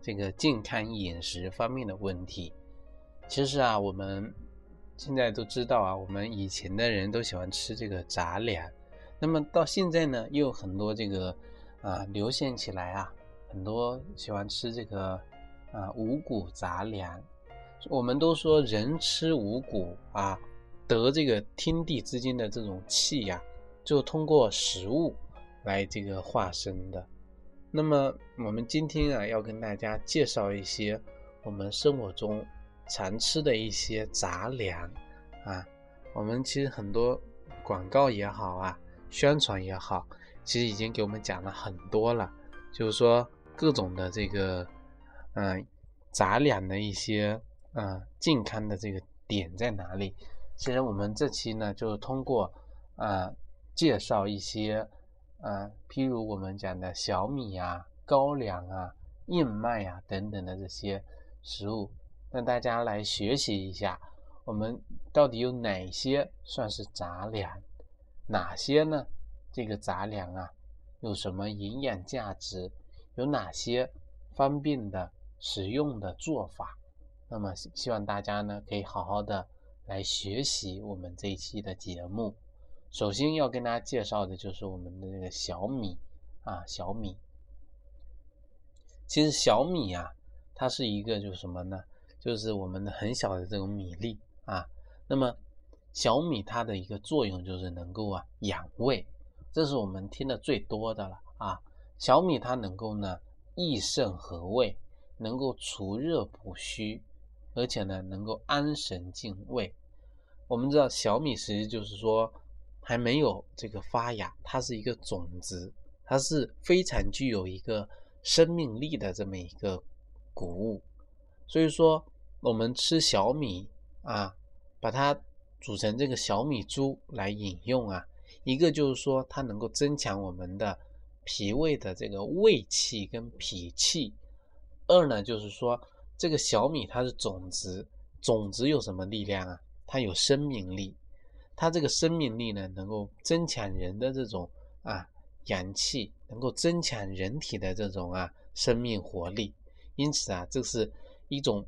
这个健康饮食方面的问题，其实啊，我们现在都知道啊，我们以前的人都喜欢吃这个杂粮，那么到现在呢，又有很多这个啊流行起来啊，很多喜欢吃这个啊五谷杂粮。我们都说人吃五谷啊，得这个天地之间的这种气呀，就通过食物来这个化生的。那么我们今天啊，要跟大家介绍一些我们生活中常吃的一些杂粮啊。我们其实很多广告也好啊，宣传也好，其实已经给我们讲了很多了。就是说各种的这个嗯杂粮的一些嗯健康的这个点在哪里？其实我们这期呢，就是通过啊介绍一些。啊，譬如我们讲的小米啊、高粱啊、燕麦啊等等的这些食物，让大家来学习一下，我们到底有哪些算是杂粮，哪些呢？这个杂粮啊，有什么营养价值？有哪些方便的使用的做法？那么希望大家呢，可以好好的来学习我们这一期的节目。首先要跟大家介绍的就是我们的这个小米啊，小米。其实小米啊，它是一个就是什么呢？就是我们的很小的这种米粒啊。那么小米它的一个作用就是能够啊养胃，这是我们听的最多的了啊。小米它能够呢益肾和胃，能够除热补虚，而且呢能够安神静胃。我们知道小米实际就是说。还没有这个发芽，它是一个种子，它是非常具有一个生命力的这么一个谷物。所以说，我们吃小米啊，把它煮成这个小米粥来饮用啊，一个就是说它能够增强我们的脾胃的这个胃气跟脾气；二呢，就是说这个小米它是种子，种子有什么力量啊？它有生命力。它这个生命力呢，能够增强人的这种啊阳气，能够增强人体的这种啊生命活力。因此啊，这是一种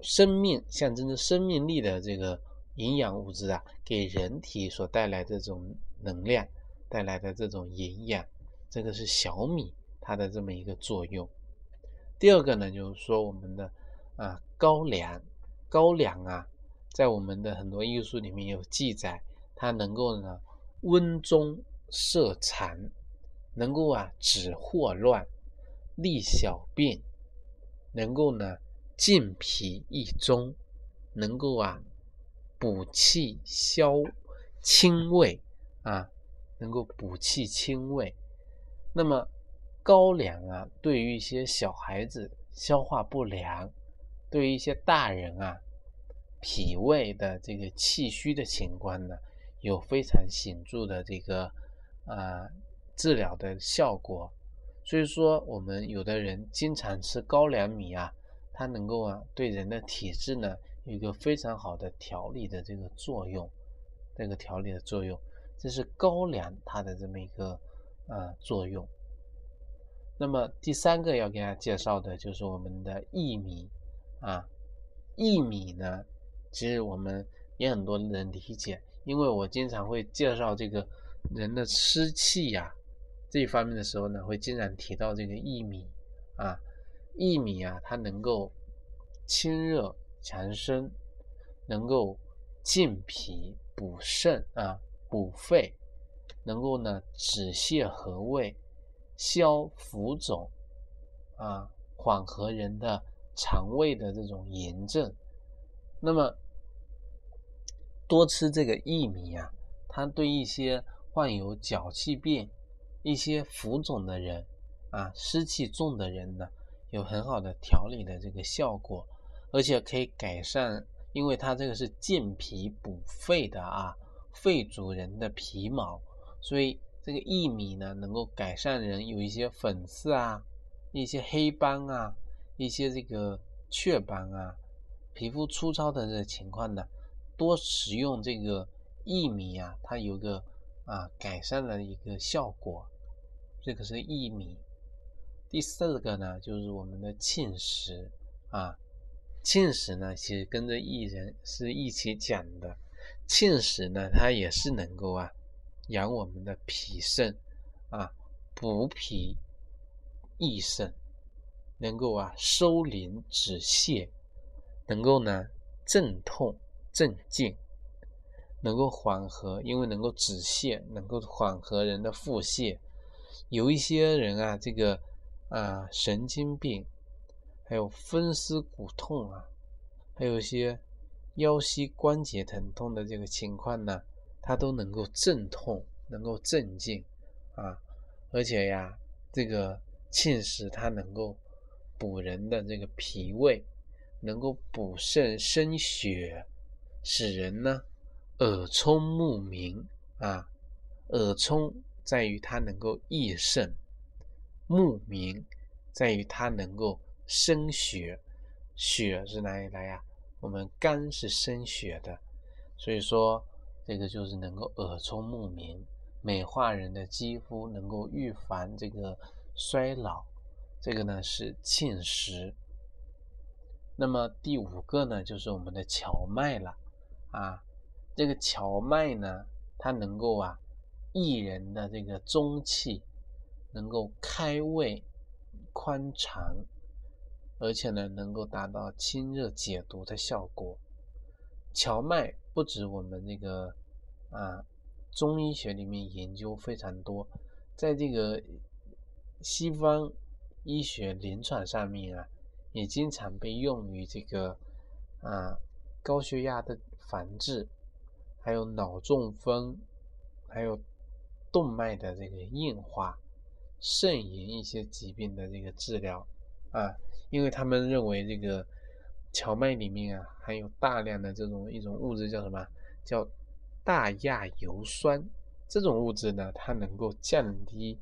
生命象征着生命力的这个营养物质啊，给人体所带来的这种能量，带来的这种营养，这个是小米它的这么一个作用。第二个呢，就是说我们的啊高粱，高粱啊。在我们的很多医书里面有记载，它能够呢温中摄痰，能够啊止霍乱、利小便，能够呢健脾益中，能够啊补气消清胃啊，能够补气清胃。那么高粱啊，对于一些小孩子消化不良，对于一些大人啊。脾胃的这个气虚的情况呢，有非常显著的这个啊治疗的效果。所以说，我们有的人经常吃高粱米啊，它能够啊对人的体质呢有一个非常好的调理的这个作用，这个调理的作用，这是高粱它的这么一个啊作用。那么第三个要给大家介绍的就是我们的薏米啊，薏米呢。其实我们也很多人理解，因为我经常会介绍这个人的湿气呀这一方面的时候呢，会经常提到这个薏米啊，薏米啊，它能够清热强身，能够健脾补肾啊，补肺，能够呢止泻和胃，消浮肿啊，缓和人的肠胃的这种炎症。那么多吃这个薏米啊，它对一些患有脚气病、一些浮肿的人啊、湿气重的人呢，有很好的调理的这个效果。而且可以改善，因为它这个是健脾补肺的啊，肺主人的皮毛，所以这个薏米呢，能够改善人有一些粉刺啊、一些黑斑啊、一些这个雀斑啊、皮肤粗糙的这情况呢，多食用这个薏米啊，它有个啊改善的一个效果。这个是薏米。第四个呢，就是我们的芡实啊。芡实呢，其实跟着薏仁是一起讲的。芡实呢，它也是能够啊养我们的脾肾啊，补脾益肾，能够啊收敛止泻，能够呢镇痛镇静，能够缓和，因为能够止泻，能够缓和人的腹泻。有一些人啊，这个。啊，神经病，还有风湿骨痛啊，还有一些腰膝关节疼痛的这个情况呢，它都能够镇痛，能够镇静啊，而且呀，这个芡实它能够补人的这个脾胃，能够补肾生血，使人呢耳聪目明啊，耳聪在于它能够益肾。目明在于它能够生血，血是哪里来呀？我们肝是生血的，所以说这个就是能够耳聪目明，美化人的肌肤，能够预防这个衰老。这个呢是沁石。那么第五个呢就是我们的荞麦了啊，这个荞麦呢，它能够啊益人的这个中气。能够开胃、宽肠，而且呢，能够达到清热解毒的效果。荞麦不止我们这个啊，中医学里面研究非常多，在这个西方医学临床上面啊，也经常被用于这个啊高血压的防治，还有脑中风，还有动脉的这个硬化。肾炎一些疾病的这个治疗啊，因为他们认为这个荞麦里面啊含有大量的这种一种物质叫什么？叫大亚油酸。这种物质呢，它能够降低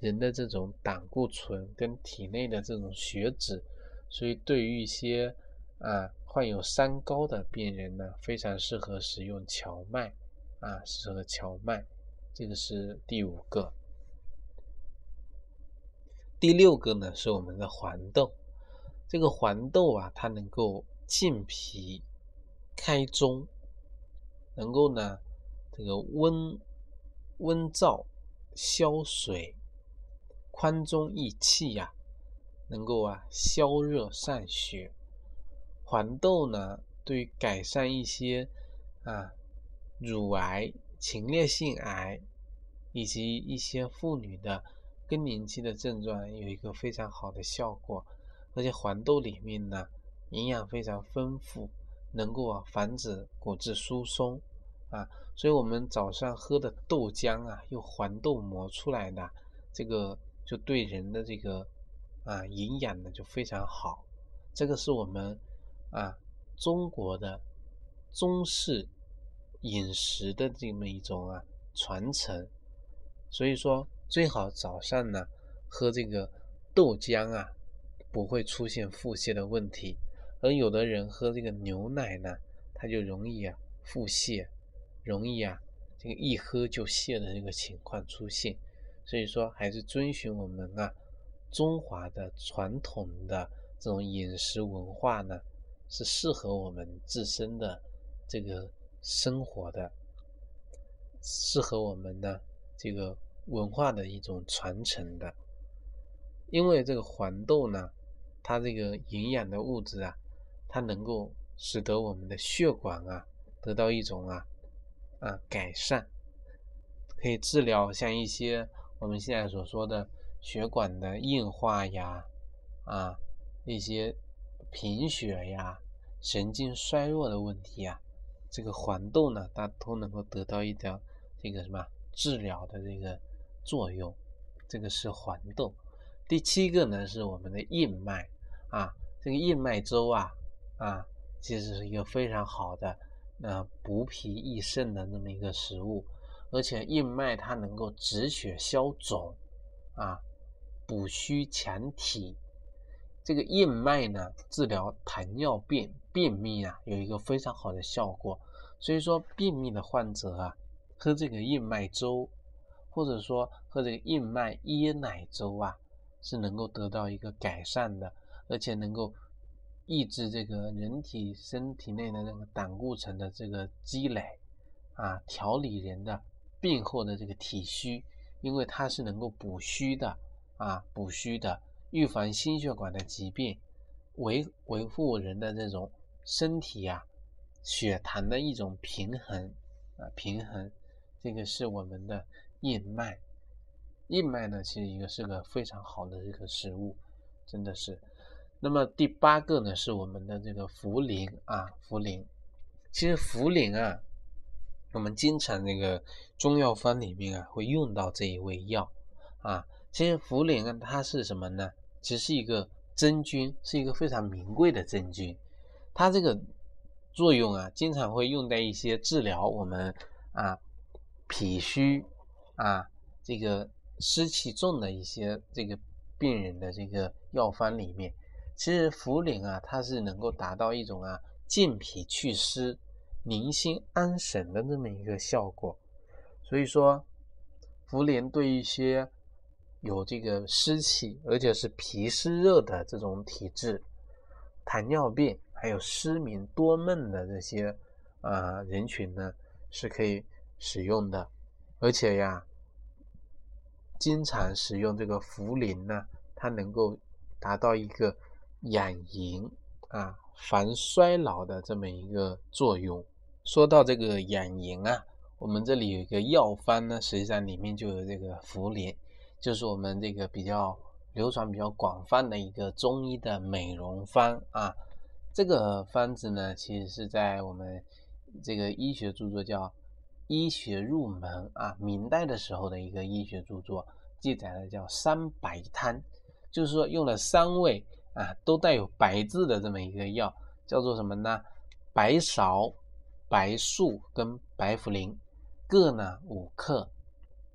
人的这种胆固醇跟体内的这种血脂，所以对于一些啊患有三高的病人呢，非常适合使用荞麦啊，适合荞麦。这个是第五个。第六个呢是我们的黄豆，这个黄豆啊，它能够健脾、开中，能够呢这个温温燥、消水、宽中益气呀，能够啊消热散血。黄豆呢，对于改善一些啊乳癌、前列腺癌以及一些妇女的。更年期的症状有一个非常好的效果，而且黄豆里面呢营养非常丰富，能够啊防止骨质疏松啊，所以我们早上喝的豆浆啊，用黄豆磨出来的，这个就对人的这个啊营养呢就非常好。这个是我们啊中国的中式饮食的这么一种啊传承，所以说。最好早上呢喝这个豆浆啊，不会出现腹泻的问题。而有的人喝这个牛奶呢，他就容易啊腹泻，容易啊这个一喝就泻的这个情况出现。所以说，还是遵循我们啊中华的传统的这种饮食文化呢，是适合我们自身的这个生活的，适合我们的这个。文化的一种传承的，因为这个黄豆呢，它这个营养的物质啊，它能够使得我们的血管啊得到一种啊啊改善，可以治疗像一些我们现在所说的血管的硬化呀，啊一些贫血呀、神经衰弱的问题呀，这个黄豆呢，它都能够得到一点这个什么治疗的这个。作用，这个是黄豆。第七个呢是我们的燕麦啊，这个燕麦粥啊，啊，其实是一个非常好的呃补脾益肾的那么一个食物，而且燕麦它能够止血消肿啊，补虚强体。这个燕麦呢，治疗糖尿病、便秘啊，有一个非常好的效果。所以说，便秘的患者啊，喝这个燕麦粥，或者说喝这个燕麦椰奶粥啊，是能够得到一个改善的，而且能够抑制这个人体身体内的那个胆固醇的这个积累啊，调理人的病后的这个体虚，因为它是能够补虚的啊，补虚的。预防心血管的疾病，维维护人的这种身体呀，血糖的一种平衡啊，平衡，这个是我们的燕麦。燕麦呢，其实一个是个非常好的这个食物，真的是。那么第八个呢，是我们的这个茯苓啊，茯苓。其实茯苓啊，我们经常那个中药方里面啊，会用到这一味药啊。其实茯苓啊，它是什么呢？其实是一个真菌，是一个非常名贵的真菌。它这个作用啊，经常会用在一些治疗我们啊脾虚啊这个湿气重的一些这个病人的这个药方里面。其实茯苓啊，它是能够达到一种啊健脾祛湿、宁心安神的这么一个效果。所以说，茯苓对一些有这个湿气，而且是脾湿热的这种体质，糖尿病还有失眠多梦的这些啊人群呢，是可以使用的。而且呀，经常使用这个茯苓呢，它能够达到一个养颜啊、防衰老的这么一个作用。说到这个养颜啊，我们这里有一个药方呢，实际上里面就有这个茯苓。就是我们这个比较流传比较广泛的一个中医的美容方啊，这个方子呢，其实是在我们这个医学著作叫《医学入门》啊，明代的时候的一个医学著作记载的叫三白汤，就是说用了三味啊，都带有白字的这么一个药，叫做什么呢？白芍、白术跟白茯苓，各呢五克。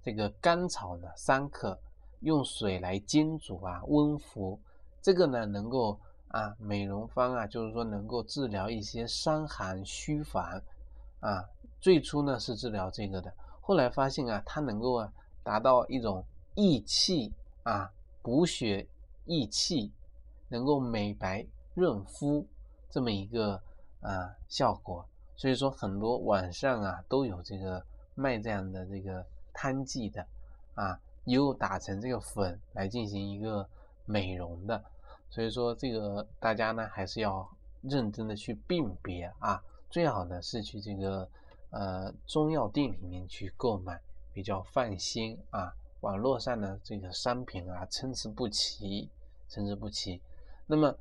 这个甘草呢，三克，用水来煎煮啊，温服。这个呢，能够啊，美容方啊，就是说能够治疗一些伤寒虚烦啊。最初呢是治疗这个的，后来发现啊，它能够啊达到一种益气啊，补血益气，能够美白润肤这么一个啊效果。所以说很多网上啊都有这个卖这样的这个。汤剂的啊，又打成这个粉来进行一个美容的，所以说这个大家呢还是要认真的去辨别啊，最好呢是去这个呃中药店里面去购买，比较放心啊。网络上的这个商品啊参差不齐，参差不齐。那么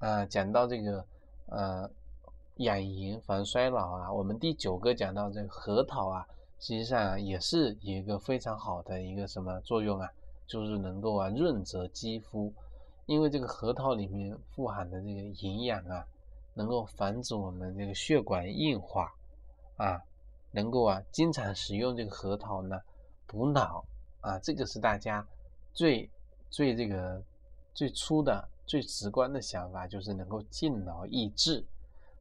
啊讲到这个呃养颜防衰老啊，我们第九个讲到这个核桃啊。实际上啊也是一个非常好的一个什么作用啊，就是能够啊润泽肌肤，因为这个核桃里面富含的这个营养啊，能够防止我们这个血管硬化啊，能够啊经常使用这个核桃呢补脑啊，这个是大家最最这个最初的最直观的想法，就是能够健脑益智，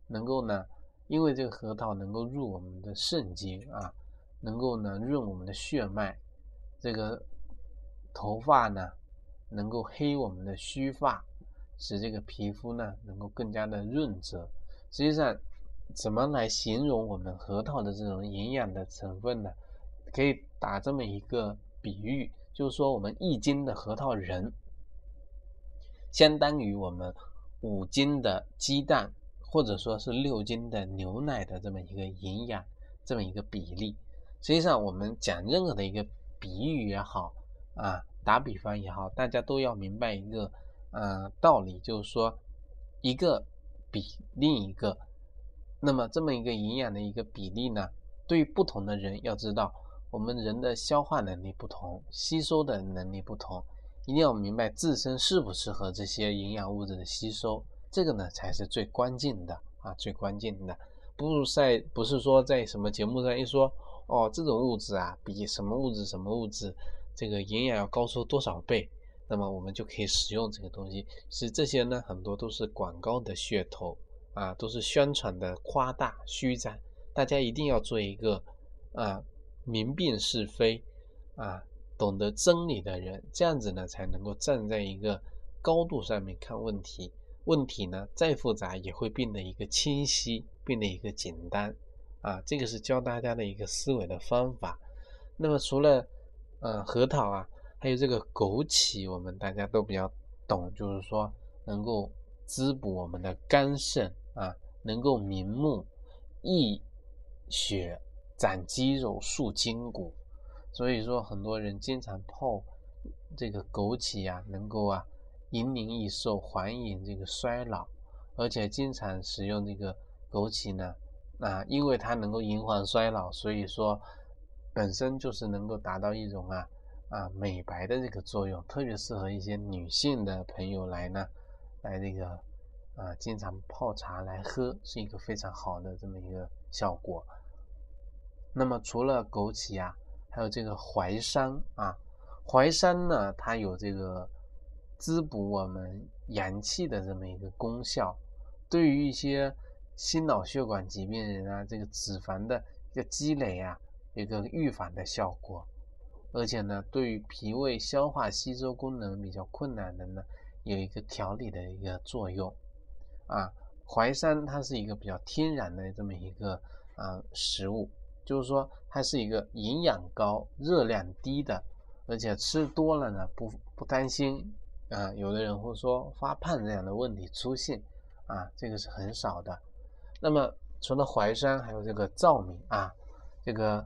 能够呢，因为这个核桃能够入我们的肾经啊。能够呢润我们的血脉，这个头发呢能够黑我们的须发，使这个皮肤呢能够更加的润泽。实际上，怎么来形容我们核桃的这种营养的成分呢？可以打这么一个比喻，就是说我们一斤的核桃仁，相当于我们五斤的鸡蛋，或者说是六斤的牛奶的这么一个营养，这么一个比例。实际上，我们讲任何的一个比喻也好，啊，打比方也好，大家都要明白一个，呃，道理，就是说，一个比另一个，那么这么一个营养的一个比例呢，对于不同的人，要知道，我们人的消化能力不同，吸收的能力不同，一定要明白自身适不适合这些营养物质的吸收，这个呢才是最关键的啊，最关键的。不是在不是说在什么节目上一说哦，这种物质啊比什么物质什么物质这个营养要高出多少倍，那么我们就可以使用这个东西。其实这些呢很多都是广告的噱头啊，都是宣传的夸大虚张。大家一定要做一个啊明辨是非啊懂得真理的人，这样子呢才能够站在一个高度上面看问题。问题呢再复杂也会变得一个清晰。变得一个简单啊，这个是教大家的一个思维的方法。那么除了呃核桃啊，还有这个枸杞，我们大家都比较懂，就是说能够滋补我们的肝肾啊，能够明目、益血、长肌肉、塑筋骨。所以说很多人经常泡这个枸杞啊，能够啊延年益寿、缓解这个衰老，而且经常使用这个。枸杞呢，啊，因为它能够延缓衰老，所以说本身就是能够达到一种啊啊美白的这个作用，特别适合一些女性的朋友来呢，来这个啊经常泡茶来喝，是一个非常好的这么一个效果。那么除了枸杞啊，还有这个淮山啊，淮山呢，它有这个滋补我们阳气的这么一个功效，对于一些。心脑血管疾病人啊，这个脂肪的一个积累啊，有个预防的效果，而且呢，对于脾胃消化吸收功能比较困难的呢，有一个调理的一个作用啊。淮山它是一个比较天然的这么一个啊食物，就是说它是一个营养高、热量低的，而且吃多了呢不不担心啊，有的人会说发胖这样的问题出现啊，这个是很少的。那么除了淮山，还有这个糙米啊，这个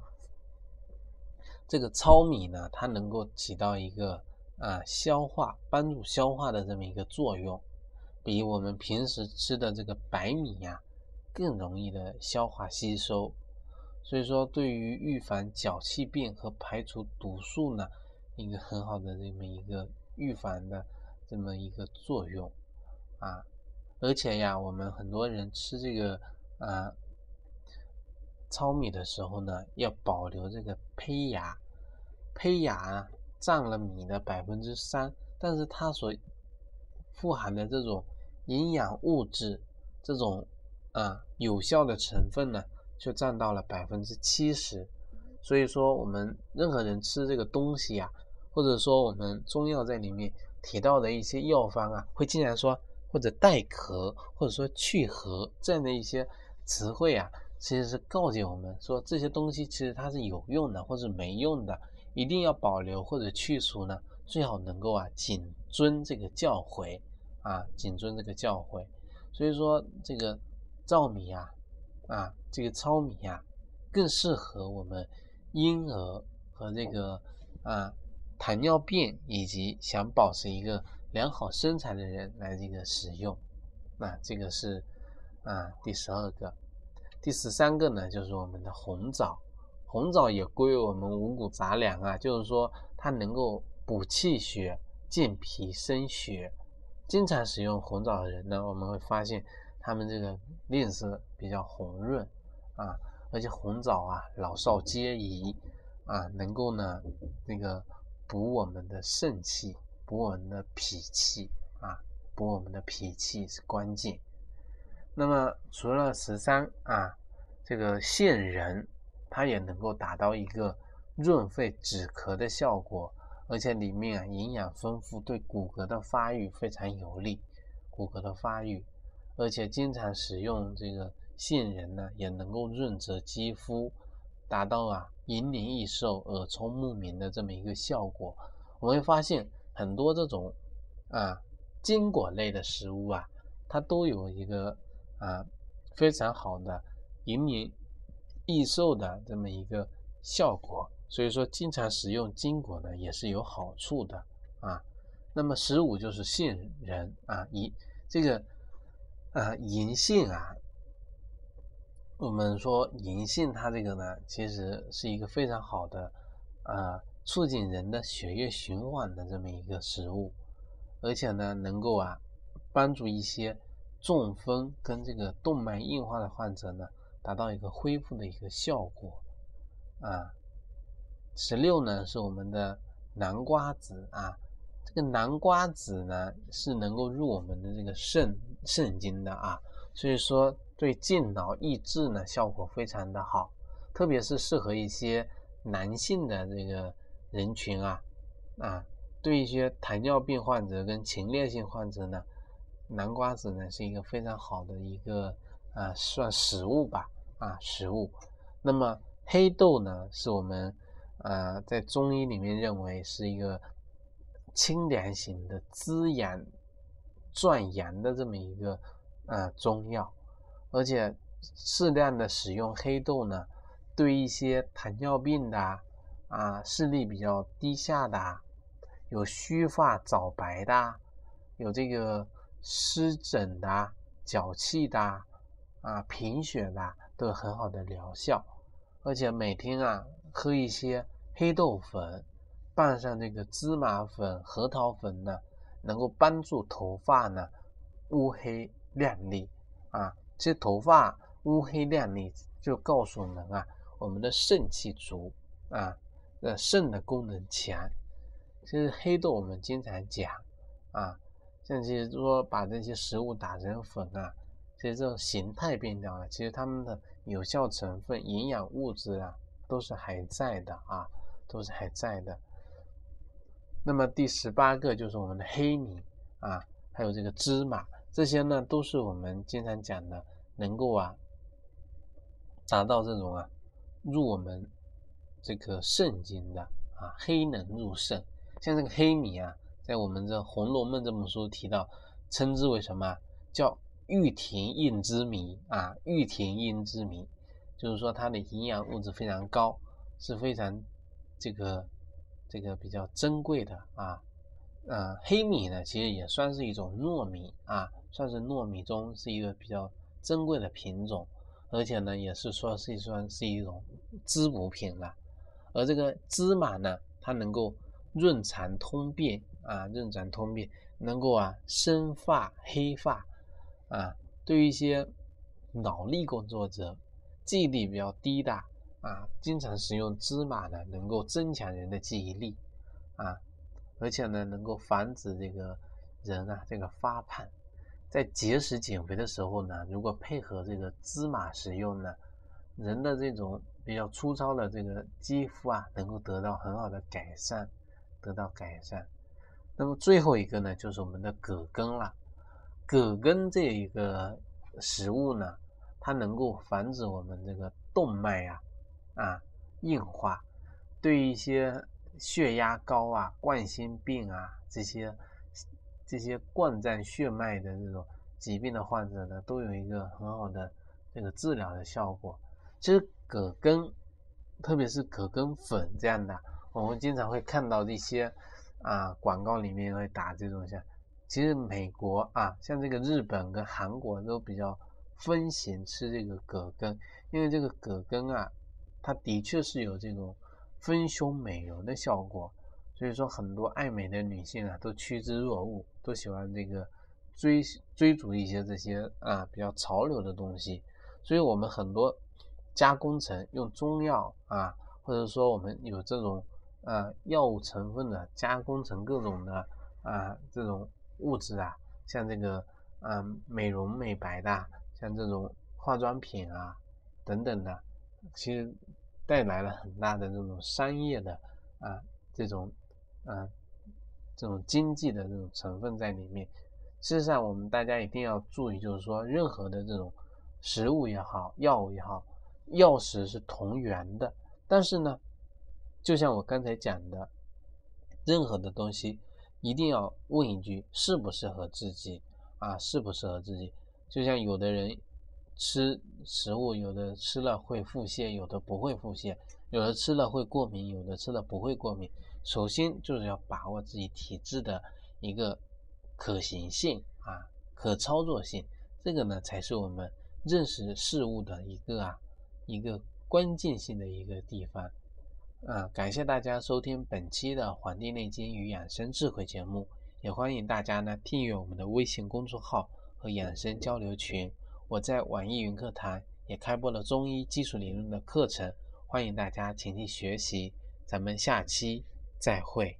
这个糙米呢，它能够起到一个啊消化、帮助消化的这么一个作用，比我们平时吃的这个白米呀更容易的消化吸收，所以说对于预防脚气病和排除毒素呢，一个很好的这么一个预防的这么一个作用啊。而且呀，我们很多人吃这个啊糙米的时候呢，要保留这个胚芽，胚芽占了米的百分之三，但是它所富含的这种营养物质，这种啊有效的成分呢，就占到了百分之七十。所以说，我们任何人吃这个东西啊，或者说我们中药在里面提到的一些药方啊，会经常说。或者带壳，或者说去核这样的一些词汇啊，其实是告诫我们说这些东西其实它是有用的，或者没用的，一定要保留或者去除呢，最好能够啊谨遵这个教诲啊，谨遵这个教诲。所以说这个糙米啊，啊这个糙米啊，更适合我们婴儿和这个啊糖尿病以及想保持一个。良好身材的人来这个使用，那这个是啊第十二个，第十三个呢就是我们的红枣，红枣也归我们五谷杂粮啊，就是说它能够补气血、健脾生血。经常使用红枣的人呢，我们会发现他们这个面色比较红润啊，而且红枣啊老少皆宜啊，能够呢那个补我们的肾气。补我们的脾气啊，补我们的脾气是关键。那么除了十三啊，这个杏仁它也能够达到一个润肺止咳的效果，而且里面啊营养丰富，对骨骼的发育非常有利。骨骼的发育，而且经常使用这个杏仁呢，也能够润泽肌肤，达到啊延年益寿、耳聪目明的这么一个效果。我们会发现。很多这种啊坚果类的食物啊，它都有一个啊非常好的延年益寿的这么一个效果，所以说经常使用坚果呢也是有好处的啊。那么十五就是杏仁啊，一这个啊银杏啊，我们说银杏它这个呢其实是一个非常好的啊。促进人的血液循环的这么一个食物，而且呢，能够啊帮助一些中风跟这个动脉硬化的患者呢，达到一个恢复的一个效果啊。十六呢是我们的南瓜子啊，这个南瓜子呢是能够入我们的这个肾肾经的啊，所以说对健脑益智呢效果非常的好，特别是适合一些男性的这个人群啊啊，对一些糖尿病患者跟前列腺患者呢。南瓜子呢是一个非常好的一个啊，算食物吧啊，食物。那么黑豆呢，是我们呃在中医里面认为是一个清凉型的滋养壮阳的这么一个啊中药，而且适量的使用黑豆呢，对一些糖尿病的啊视力比较低下的，有须发早白的，有这个。湿疹的、脚气的、啊贫血的都有很好的疗效，而且每天啊喝一些黑豆粉，拌上这个芝麻粉、核桃粉呢，能够帮助头发呢乌黑亮丽啊。其实头发乌黑亮丽就告诉我们啊，我们的肾气足啊，呃肾的功能强。其实黑豆我们经常讲啊。像其实说把这些食物打成粉啊，其实这种形态变掉了，其实它们的有效成分、营养物质啊，都是还在的啊，都是还在的。那么第十八个就是我们的黑米啊，还有这个芝麻，这些呢都是我们经常讲的，能够啊达到这种啊入我们这个肾经的啊，黑能入肾。像这个黑米啊。在我们这《红楼梦》这本书提到，称之为什么？叫玉田印之谜啊，玉田印之谜，就是说它的营养物质非常高，是非常这个这个比较珍贵的啊。呃，黑米呢，其实也算是一种糯米啊，算是糯米中是一个比较珍贵的品种，而且呢，也是说是算是一种滋补品了。而这个芝麻呢，它能够润肠通便。啊，润肠通便，能够啊生发黑发，啊，对于一些脑力工作者，记忆力比较低的啊，经常食用芝麻呢，能够增强人的记忆力，啊，而且呢，能够防止这个人啊这个发胖，在节食减肥的时候呢，如果配合这个芝麻食用呢，人的这种比较粗糙的这个肌肤啊，能够得到很好的改善，得到改善。那么最后一个呢，就是我们的葛根了。葛根这一个食物呢，它能够防止我们这个动脉啊啊硬化，对一些血压高啊、冠心病啊这些这些冠状血脉的这种疾病的患者呢，都有一个很好的这个治疗的效果。其实葛根，特别是葛根粉这样的，我们经常会看到一些。啊，广告里面会打这种像，其实美国啊，像这个日本跟韩国都比较风行吃这个葛根，因为这个葛根啊，它的确是有这种丰胸美容的效果，所以说很多爱美的女性啊都趋之若鹜，都喜欢这个追追逐一些这些啊比较潮流的东西，所以我们很多加工成用中药啊，或者说我们有这种。呃，药物成分的加工成各种的啊，这种物质啊，像这个嗯美容美白的，像这种化妆品啊等等的，其实带来了很大的这种商业的啊这种啊这种经济的这种成分在里面。事实上，我们大家一定要注意，就是说任何的这种食物也好，药物也好，药食是同源的，但是呢。就像我刚才讲的，任何的东西一定要问一句适不适合自己啊？适不适合自己？就像有的人吃食物，有的吃了会腹泻，有的不会腹泻；有的吃了会过敏，有的吃了不会过敏。首先就是要把握自己体质的一个可行性啊，可操作性，这个呢才是我们认识事物的一个啊一个关键性的一个地方。啊，感谢大家收听本期的《黄帝内经与养生智慧》节目，也欢迎大家呢订阅我们的微信公众号和养生交流群。我在网易云课堂也开播了中医基础理论的课程，欢迎大家前去学习。咱们下期再会。